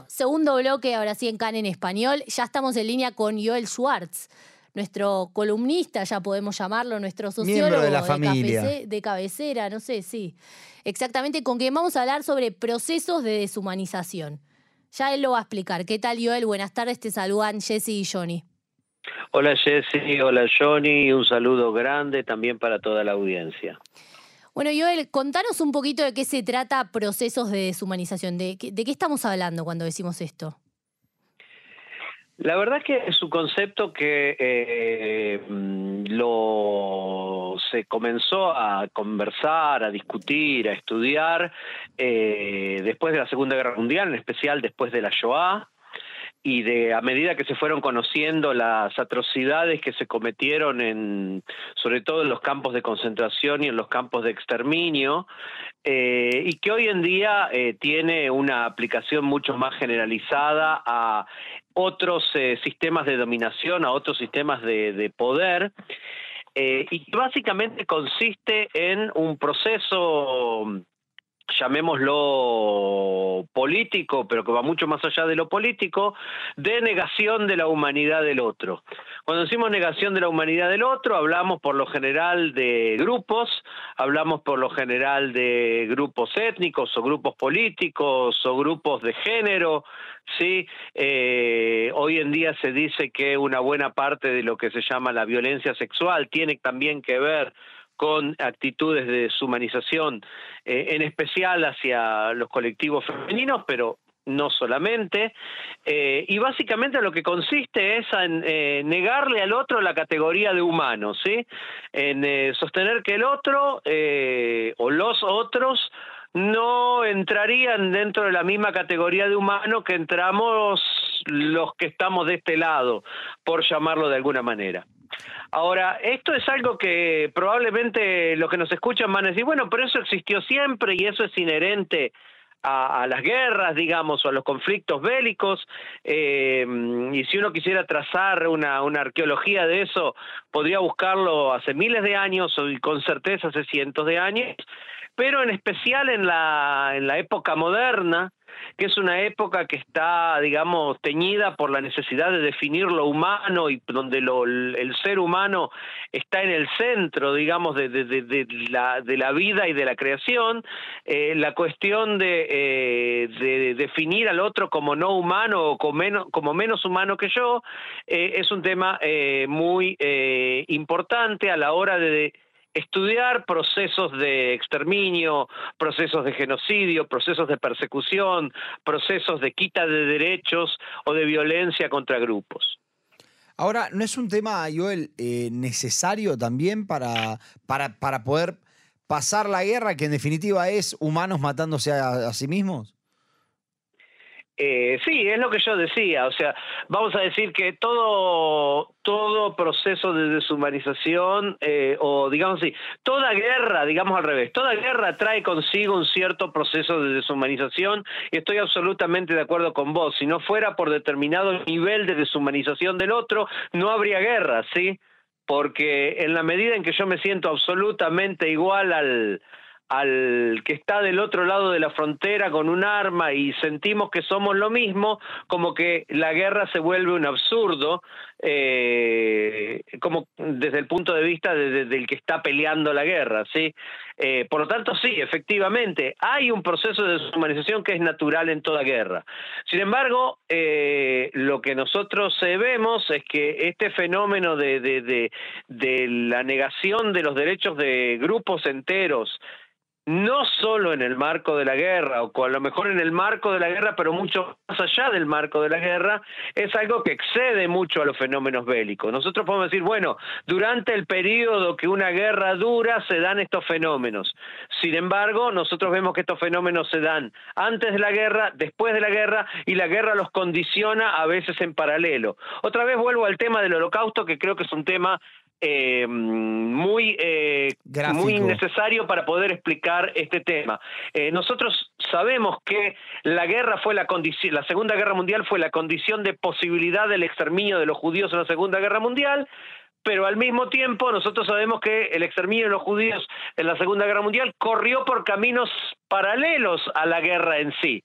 Bueno, segundo bloque, ahora sí en CAN en español. Ya estamos en línea con Joel Schwartz, nuestro columnista, ya podemos llamarlo, nuestro sociólogo de, la familia. de, cabecera, no sé, sí. Exactamente, con quien vamos a hablar sobre procesos de deshumanización. Ya él lo va a explicar. ¿Qué tal, Joel? Buenas tardes, te saludan Jesse y Johnny. Hola Jesse, hola Johnny, un saludo grande también para toda la audiencia. Bueno, Joel, contanos un poquito de qué se trata procesos de deshumanización. ¿De, qué estamos hablando cuando decimos esto? La verdad es que es un concepto que eh, lo se comenzó a conversar, a discutir, a estudiar eh, después de la Segunda Guerra Mundial, en especial después de la Shoah y de a medida que se fueron conociendo las atrocidades que se cometieron en sobre todo en los campos de concentración y en los campos de exterminio eh, y que hoy en día eh, tiene una aplicación mucho más generalizada a otros eh, sistemas de dominación a otros sistemas de, de poder y básicamente consiste en un proceso llamémoslo político, pero que va mucho más allá de lo político, de negación de la humanidad del otro. Cuando decimos negación de la humanidad del otro, hablamos por lo general de grupos, hablamos por lo general de grupos étnicos o grupos políticos o grupos de género, ¿sí? Eh, hoy en día se dice que una buena parte de lo que se llama la violencia sexual tiene también que ver con actitudes de deshumanización, eh, en especial hacia los colectivos femeninos, pero no solamente, eh, y básicamente lo que consiste es en eh, negarle al otro la categoría de humano, ¿sí? En sostener que el otro o los otros no entrarían dentro de la misma categoría de humano que entramos los que estamos de este lado, por llamarlo de alguna manera. Ahora, esto es algo que probablemente los que nos escuchan van a decir, bueno, pero eso existió siempre y eso es inherente a, las guerras, digamos, o a los conflictos bélicos, eh, y si uno quisiera trazar una, una arqueología de eso, podría buscarlo hace miles de años o con certeza hace cientos de años, pero en especial en la, en la época moderna, que es una época que está, digamos, teñida por la necesidad de definir lo humano y donde el ser humano está en el centro, digamos, de, la, vida y de la creación, eh, la cuestión de, eh, de, definir al otro como no humano o como menos, humano que yo, eh, es un tema muy importante a la hora de estudiar procesos de exterminio, procesos de genocidio, procesos de persecución, procesos de quita de derechos o de violencia contra grupos. Ahora, ¿no es un tema, Joel, eh, necesario también para, para, para, poder pasar la guerra, que en definitiva es humanos matándose a sí mismos? Eh, sí, es lo que yo decía, o sea, vamos a decir que todo, todo proceso de deshumanización, eh, o digamos así, toda guerra, digamos al revés, toda guerra trae consigo un cierto proceso de deshumanización, y estoy absolutamente de acuerdo con vos, si no fuera por determinado nivel de deshumanización del otro, no habría guerra, ¿sí? Porque en la medida en que yo me siento absolutamente igual al, al que está del otro lado de la frontera con un arma y sentimos que somos lo mismo, como que la guerra se vuelve un absurdo, eh, como desde el punto de vista del que está peleando la guerra, ¿sí? Eh, por lo tanto, sí, efectivamente, hay un proceso de deshumanización que es natural en toda guerra. Sin embargo, eh, lo que nosotros vemos es que este fenómeno de, de la negación de los derechos de grupos enteros, no solo en el marco de la guerra, o a lo mejor en el marco de la guerra, pero mucho más allá del marco de la guerra, es algo que excede mucho a los fenómenos bélicos. Nosotros podemos decir, bueno, durante el periodo que una guerra dura se dan estos fenómenos. Sin embargo, nosotros vemos que estos fenómenos se dan antes de la guerra, después de la guerra, y la guerra los condiciona a veces en paralelo. Otra vez vuelvo al tema del holocausto, que creo que es un tema eh, muy, eh, muy necesario para poder explicar este tema. Eh, nosotros sabemos que la guerra fue la condición, la Segunda Guerra Mundial fue la condición de posibilidad del exterminio de los judíos en la Segunda Guerra Mundial, pero al mismo tiempo nosotros sabemos que el exterminio de los judíos en la Segunda Guerra Mundial corrió por caminos paralelos a la guerra en sí.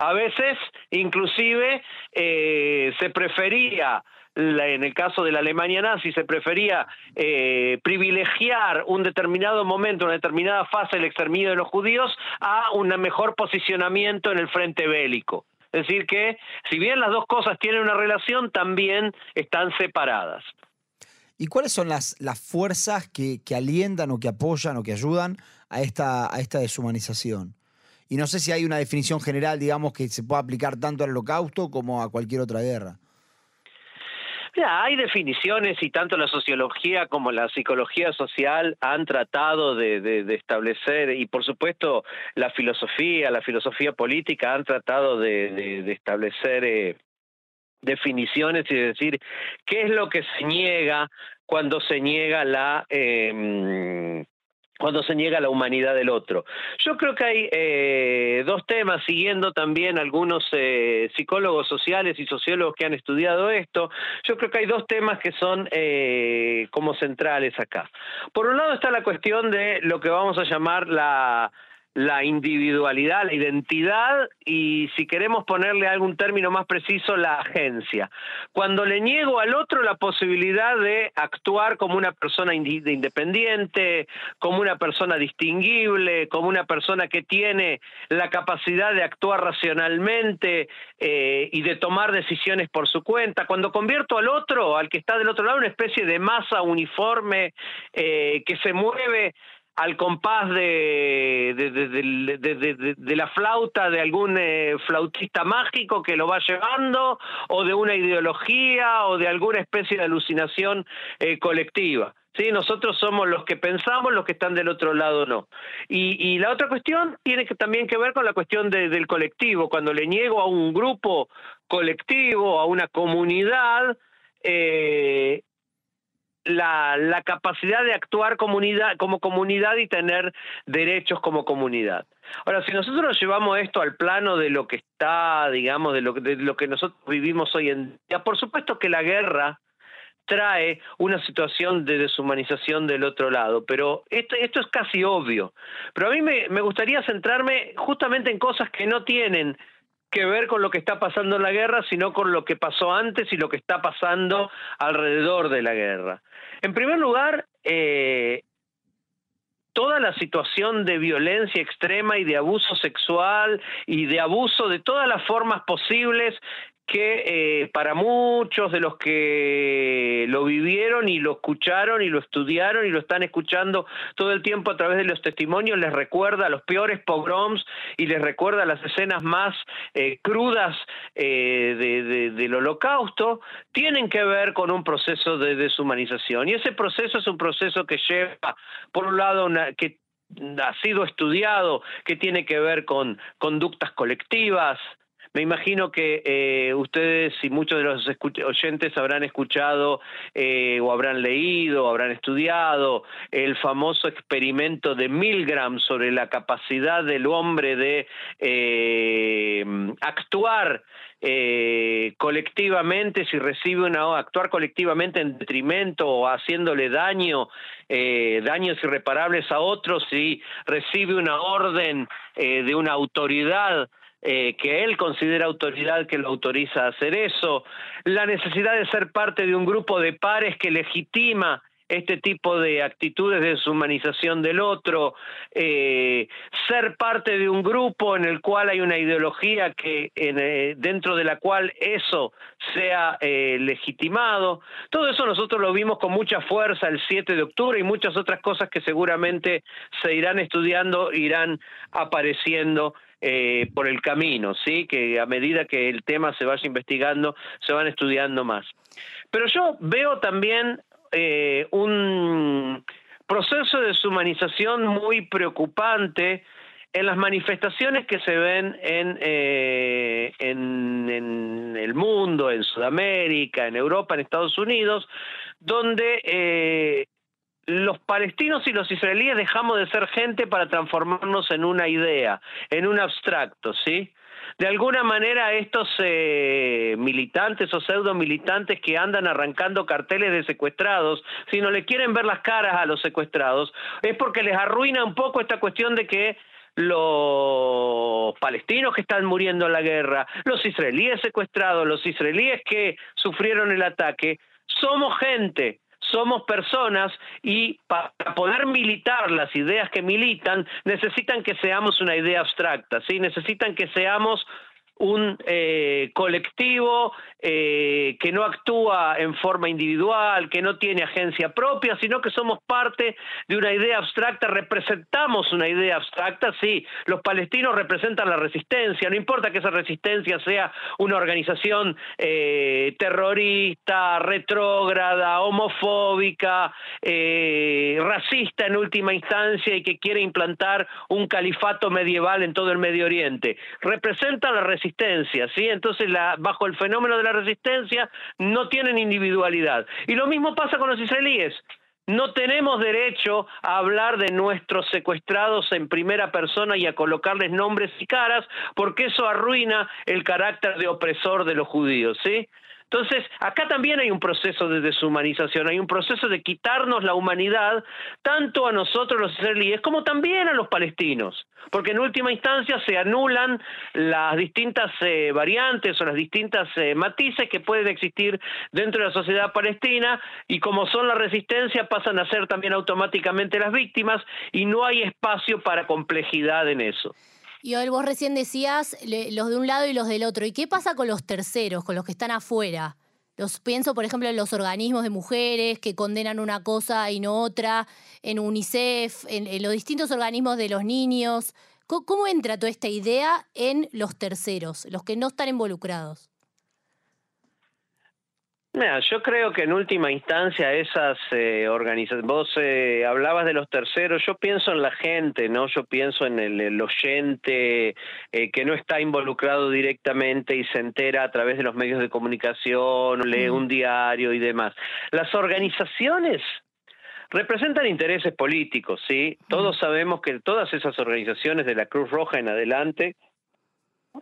A veces, inclusive, eh, se prefería en el caso de la Alemania nazi se prefería eh, privilegiar un determinado momento, una determinada fase del exterminio de los judíos a un mejor posicionamiento en el frente bélico. Es decir, que si bien las dos cosas tienen una relación, también están separadas. ¿Y cuáles son las, las fuerzas que, que, alientan o que apoyan o que ayudan a esta, a esta deshumanización? Y no sé si hay una definición general, digamos, que se pueda aplicar tanto al holocausto como a cualquier otra guerra hay definiciones y tanto la sociología como la psicología social han tratado de, establecer, y por supuesto la filosofía, la filosofía política han tratado de, establecer eh, definiciones y decir qué es lo que se niega cuando se niega la... Eh, cuando se niega la humanidad del otro. Yo creo que hay eh, dos temas, siguiendo también algunos eh, psicólogos sociales y sociólogos que han estudiado esto, yo creo que hay dos temas que son eh, como centrales acá. Por un lado está la cuestión de lo que vamos a llamar la la individualidad, la identidad y, si queremos ponerle algún término más preciso, la agencia. Cuando le niego al otro la posibilidad de actuar como una persona independiente, como una persona distinguible, como una persona que tiene la capacidad de actuar racionalmente eh, y de tomar decisiones por su cuenta, cuando convierto al otro, al que está del otro lado, una especie de masa uniforme eh, que se mueve al compás de, de, la flauta de algún eh, flautista mágico que lo va llevando, o de una ideología, o de alguna especie de alucinación eh, colectiva. ¿Sí? Nosotros somos los que pensamos, los que están del otro lado no. Y, la otra cuestión tiene que, también que ver con la cuestión del colectivo. Cuando le niego a un grupo colectivo, a una comunidad, eh, la, la capacidad de actuar comunidad, como comunidad y tener derechos como comunidad. Ahora, si nosotros llevamos esto al plano de lo que está, digamos, de lo, de lo que nosotros vivimos hoy en día, por supuesto que la guerra trae una situación de deshumanización del otro lado, pero esto, esto es casi obvio. Pero a mí me, me gustaría centrarme justamente en cosas que no tienen que ver con lo que está pasando en la guerra, sino con lo que pasó antes y lo que está pasando alrededor de la guerra. En primer lugar, eh, toda la situación de violencia extrema y de abuso sexual y de abuso de todas las formas posibles que eh, para muchos de los que lo vivieron y lo escucharon y lo estudiaron y lo están escuchando todo el tiempo a través de los testimonios les recuerda los peores pogroms y les recuerda las escenas más eh, crudas eh, del holocausto, tienen que ver con un proceso de deshumanización. Y ese proceso es un proceso que lleva, por un lado, una, que ha sido estudiado, que tiene que ver con conductas colectivas, me imagino que eh, ustedes y muchos de los oyentes habrán escuchado eh, o habrán leído o habrán estudiado el famoso experimento de Milgram sobre la capacidad del hombre de eh, actuar colectivamente si recibe una actuar colectivamente en detrimento o haciéndole daño daños irreparables a otros si recibe una orden de una autoridad eh, que él considera autoridad que lo autoriza a hacer eso, la necesidad de ser parte de un grupo de pares que legitima este tipo de actitudes de deshumanización del otro, eh, ser parte de un grupo en el cual hay una ideología que eh, dentro de la cual eso sea legitimado. Todo eso nosotros lo vimos con mucha fuerza el 7 de octubre y muchas otras cosas que seguramente se irán estudiando, irán apareciendo eh, por el camino, ¿sí? Que a medida que el tema se vaya investigando, se van estudiando más. Pero yo veo también eh, un proceso de deshumanización muy preocupante en las manifestaciones que se ven en, eh, el mundo, en Sudamérica, en Europa, en Estados Unidos, donde los palestinos y los israelíes dejamos de ser gente para transformarnos en una idea, en un abstracto, ¿sí? De alguna manera estos eh, militantes o pseudo militantes que andan arrancando carteles de secuestrados, si no le quieren ver las caras a los secuestrados, es porque les arruina un poco esta cuestión de que los palestinos que están muriendo en la guerra, los israelíes secuestrados, los israelíes que sufrieron el ataque, somos gente, somos personas y para poder militar las ideas que militan necesitan que seamos una idea abstracta, ¿sí? necesitan que seamos un eh, colectivo eh, que no actúa en forma individual, que no tiene agencia propia, sino que somos parte de una idea abstracta, representamos una idea abstracta, sí, los palestinos representan la resistencia, no importa que esa resistencia sea una organización eh, terrorista, retrógrada, homofóbica, racista en última instancia y que quiere implantar un califato medieval en todo el Medio Oriente, representan la resistencia ¿sí? Entonces, bajo el fenómeno de la resistencia, no tienen individualidad. Y lo mismo pasa con los israelíes. No tenemos derecho a hablar de nuestros secuestrados en primera persona y a colocarles nombres y caras, porque eso arruina el carácter de opresor de los judíos, ¿sí? Entonces, acá también hay un proceso de deshumanización, hay un proceso de quitarnos la humanidad tanto a nosotros los israelíes como también a los palestinos, porque en última instancia se anulan las distintas eh, variantes o las distintas eh, matices que pueden existir dentro de la sociedad palestina y como son la resistencia pasan a ser también automáticamente las víctimas y no hay espacio para complejidad en eso. Y hoy vos recién decías los de un lado y los del otro. ¿Y qué pasa con los terceros, con los que están afuera? Los pienso, por ejemplo, en los organismos de mujeres que condenan una cosa y no otra, en UNICEF, en, los distintos organismos de los niños. ¿Cómo entra toda esta idea en los terceros, los que no están involucrados? Yo creo que en última instancia esas eh, organizaciones, vos eh, hablabas de los terceros, yo pienso en la gente, ¿no? Yo pienso en el, oyente eh, que no está involucrado directamente y se entera a través de los medios de comunicación, lee un diario y demás. Las organizaciones representan intereses políticos, ¿sí? Todos sabemos que todas esas organizaciones de la Cruz Roja en adelante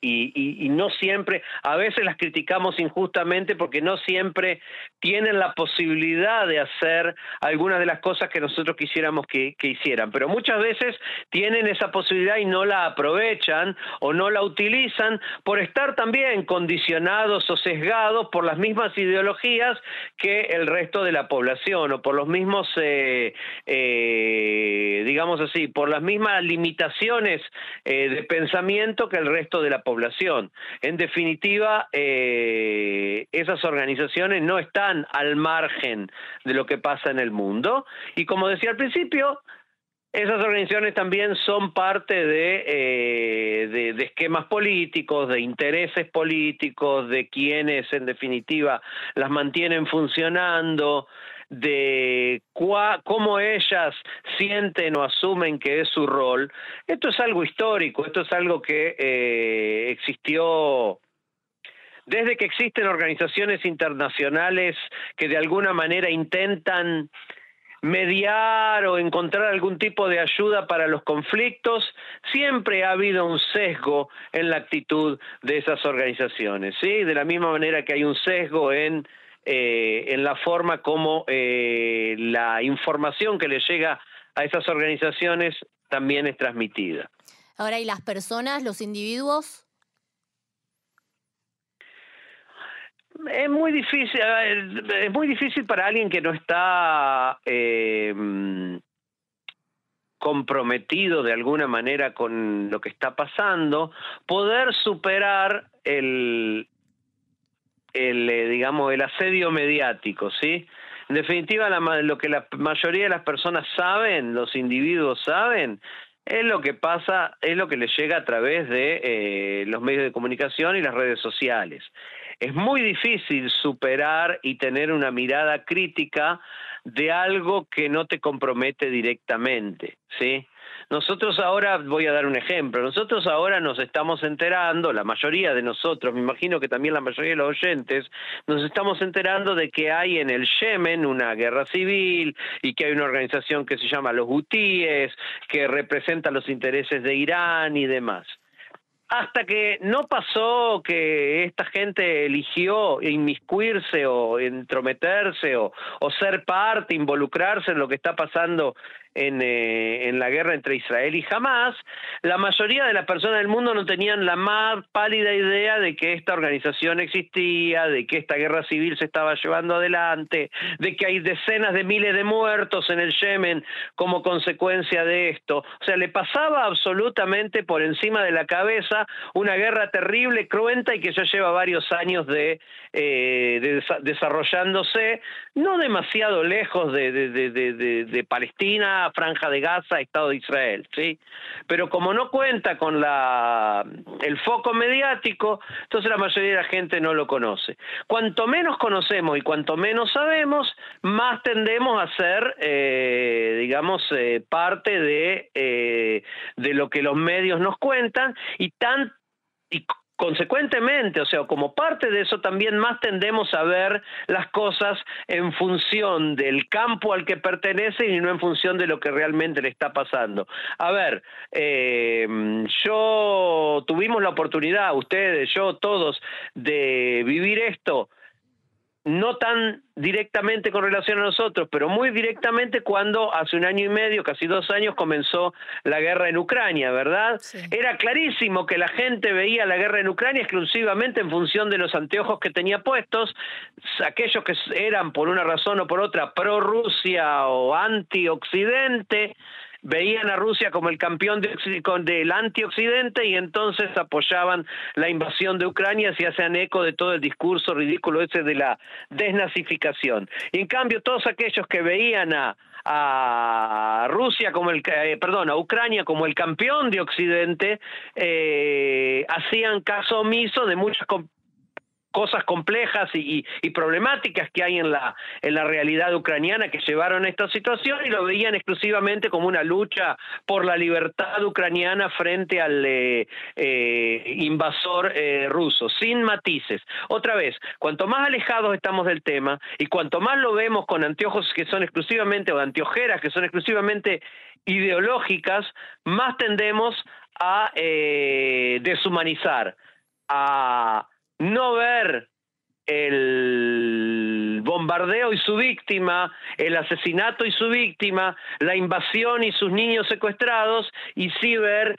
y, no siempre, a veces las criticamos injustamente porque no siempre tienen la posibilidad de hacer algunas de las cosas que nosotros quisiéramos que, que, hicieran, pero muchas veces tienen esa posibilidad y no la aprovechan o no la utilizan por estar también condicionados o sesgados por las mismas ideologías que el resto de la población o por los mismos, eh, eh, digamos así, por las mismas limitaciones eh, de pensamiento que el resto de la población. En definitiva, eh, esas organizaciones no están al margen de lo que pasa en el mundo y como decía al principio, esas organizaciones también son parte de, eh, de, esquemas políticos, de intereses políticos, de quienes en definitiva las mantienen funcionando de cómo ellas sienten o asumen que es su rol, esto es algo histórico, esto es algo que eh, existió desde que existen organizaciones internacionales que de alguna manera intentan mediar o encontrar algún tipo de ayuda para los conflictos, siempre ha habido un sesgo en la actitud de esas organizaciones, ¿sí? De la misma manera que hay un sesgo en eh, en la forma como eh, la información que le llega a esas organizaciones también es transmitida. Ahora, ¿y las personas, los individuos? Es muy difícil, es muy difícil para alguien que no está eh, comprometido de alguna manera con lo que está pasando, poder superar el, eh, digamos, el asedio mediático, ¿sí? En definitiva, lo que la mayoría de las personas saben, los individuos saben, es lo que pasa, es lo que les llega a través de eh, los medios de comunicación y las redes sociales. Es muy difícil superar y tener una mirada crítica de algo que no te compromete directamente, ¿sí? Nosotros ahora, voy a dar un ejemplo, nosotros ahora nos estamos enterando, la mayoría de nosotros, me imagino que también la mayoría de los oyentes, nos estamos enterando de que hay en el Yemen una guerra civil y que hay una organización que se llama los Hutíes, que representa los intereses de Irán y demás. Hasta que no pasó que esta gente eligió inmiscuirse o entrometerse o, ser parte, involucrarse en lo que está pasando en, eh, en, la guerra entre Israel y Hamas, la mayoría de las personas del mundo no tenían la más pálida idea de que esta organización existía, de que esta guerra civil se estaba llevando adelante, de que hay decenas de miles de muertos en el Yemen como consecuencia de esto. O sea, le pasaba absolutamente por encima de la cabeza una guerra terrible, cruenta y que ya lleva varios años de, eh, desarrollándose, no demasiado lejos de, de Palestina, franja de Gaza, Estado de Israel, ¿sí? Pero como no cuenta con la, el foco mediático, entonces la mayoría de la gente no lo conoce. Cuanto menos conocemos y cuanto menos sabemos, más tendemos a ser, eh, digamos, eh, parte de, eh, de lo que los medios nos cuentan y tan y Consecuentemente, o sea, como parte de eso también más tendemos a ver las cosas en función del campo al que pertenecen y no en función de lo que realmente le está pasando. A ver, eh, yo tuvimos la oportunidad, ustedes, yo, todos, de vivir esto no tan directamente con relación a nosotros, pero muy directamente cuando hace un año y medio, casi dos años, comenzó la guerra en Ucrania, ¿verdad? Era clarísimo que la gente veía la guerra en Ucrania exclusivamente en función de los anteojos que tenía puestos, aquellos que eran por una razón o por otra pro Rusia o anti Occidente, veían a Rusia como el campeón del antioccidente y entonces apoyaban la invasión de Ucrania si hacían eco de todo el discurso ridículo ese de la desnazificación. Y en cambio todos aquellos que veían a, a Rusia como el eh, perdón a Ucrania como el campeón de Occidente eh, hacían caso omiso de muchas cosas complejas y, problemáticas que hay en la, en la realidad ucraniana que llevaron a esta situación y lo veían exclusivamente como una lucha por la libertad ucraniana frente al eh, eh, invasor eh, ruso, sin matices. Otra vez, cuanto más alejados estamos del tema y cuanto más lo vemos con anteojos que son exclusivamente, o anteojeras que son exclusivamente ideológicas, más tendemos a deshumanizar, a no ver el bombardeo y su víctima, el asesinato y su víctima, la invasión y sus niños secuestrados, y sí ver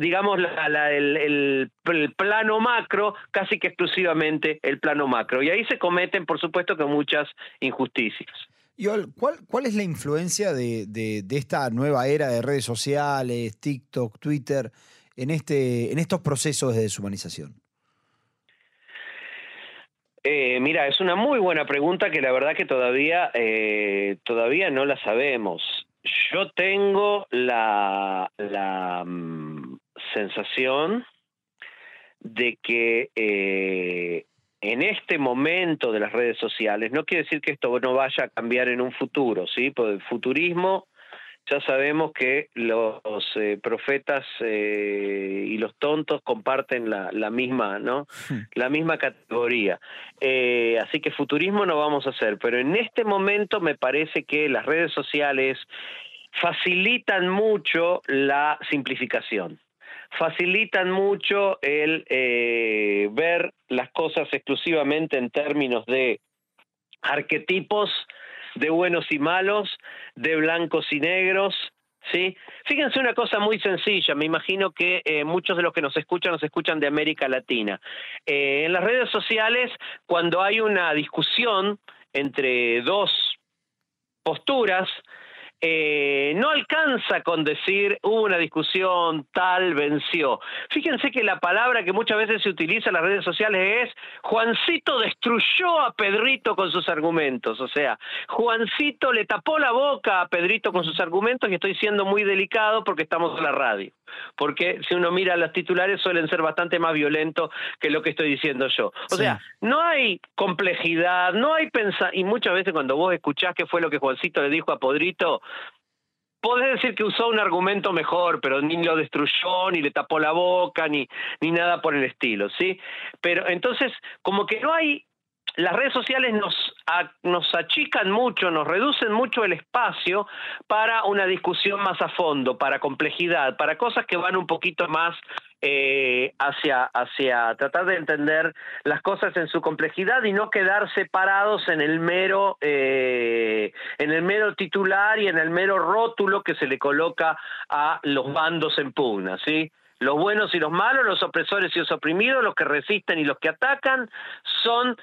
digamos, el, plano macro, casi que exclusivamente el plano macro. Y ahí se cometen, por supuesto, que muchas injusticias. Yol, ¿cuál, ¿cuál es la influencia de, de, esta nueva era de redes sociales, TikTok, Twitter, en, este, en estos procesos de deshumanización? Eh, mira, es una muy buena pregunta que la verdad que todavía, eh, todavía no la sabemos. Yo tengo la, la mm, sensación de que eh, en este momento de las redes sociales, no quiere decir que esto no vaya a cambiar en un futuro, ¿sí? Porque el futurismo ya sabemos que los eh, profetas eh, y los tontos comparten la, la misma, ¿no? Hmm. La misma categoría. Eh, así que futurismo no vamos a hacer, pero en este momento me parece que las redes sociales facilitan mucho la simplificación facilitan mucho el ver las cosas exclusivamente en términos de arquetipos de buenos y malos, de blancos y negros, ¿sí? Fíjense una cosa muy sencilla, me imagino que eh, muchos de los que nos escuchan nos escuchan de América Latina. Eh, en las redes sociales, cuando hay una discusión entre dos posturas, eh, no alcanza con decir hubo una discusión, tal venció. Fíjense que la palabra que muchas veces se utiliza en las redes sociales es Juancito destruyó a Pedrito con sus argumentos. O sea, Juancito le tapó la boca a Pedrito con sus argumentos y estoy siendo muy delicado porque estamos en la radio. Porque si uno mira las titulares suelen ser bastante más violentos que lo que estoy diciendo yo. O sea, no hay complejidad, no hay pensar, y muchas veces cuando vos escuchás qué fue lo que Juancito le dijo a Pedrito, podés decir que usó un argumento mejor, pero ni lo destruyó, ni le tapó la boca, ni, ni nada por el estilo, ¿sí? Pero entonces, como que no hay las redes sociales nos, nos achican mucho, nos reducen mucho el espacio para una discusión más a fondo, para complejidad, para cosas que van un poquito más eh, hacia, hacia tratar de entender las cosas en su complejidad y no quedar separados en el mero eh, en el mero titular y en el mero rótulo que se le coloca a los bandos en pugna, ¿sí? Los buenos y los malos, los opresores y los oprimidos, los que resisten y los que atacan, son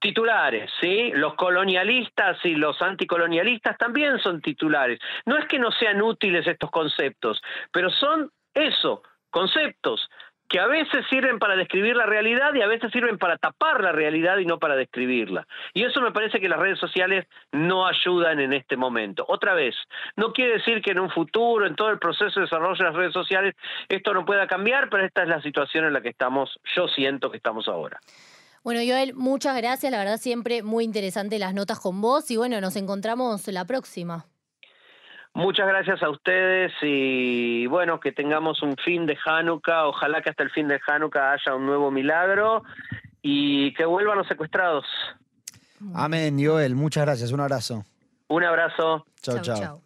titulares, ¿sí? Los colonialistas y los anticolonialistas también son titulares. No es que no sean útiles estos conceptos, pero son eso, conceptos que a veces sirven para describir la realidad y a veces sirven para tapar la realidad y no para describirla. Y eso me parece que las redes sociales no ayudan en este momento. Otra vez, no quiere decir que en un futuro, en todo el proceso de desarrollo de las redes sociales, esto no pueda cambiar, pero esta es la situación en la que estamos, yo siento que estamos ahora. Bueno, Joel, muchas gracias. La verdad, siempre muy interesante las notas con vos y bueno, nos encontramos la próxima. Muchas gracias a ustedes y bueno, que tengamos un fin de Hanukkah. Ojalá que hasta el fin de Hanukkah haya un nuevo milagro y que vuelvan los secuestrados. Amén, Joel. Muchas gracias. Un abrazo. Un abrazo. Chao, chao.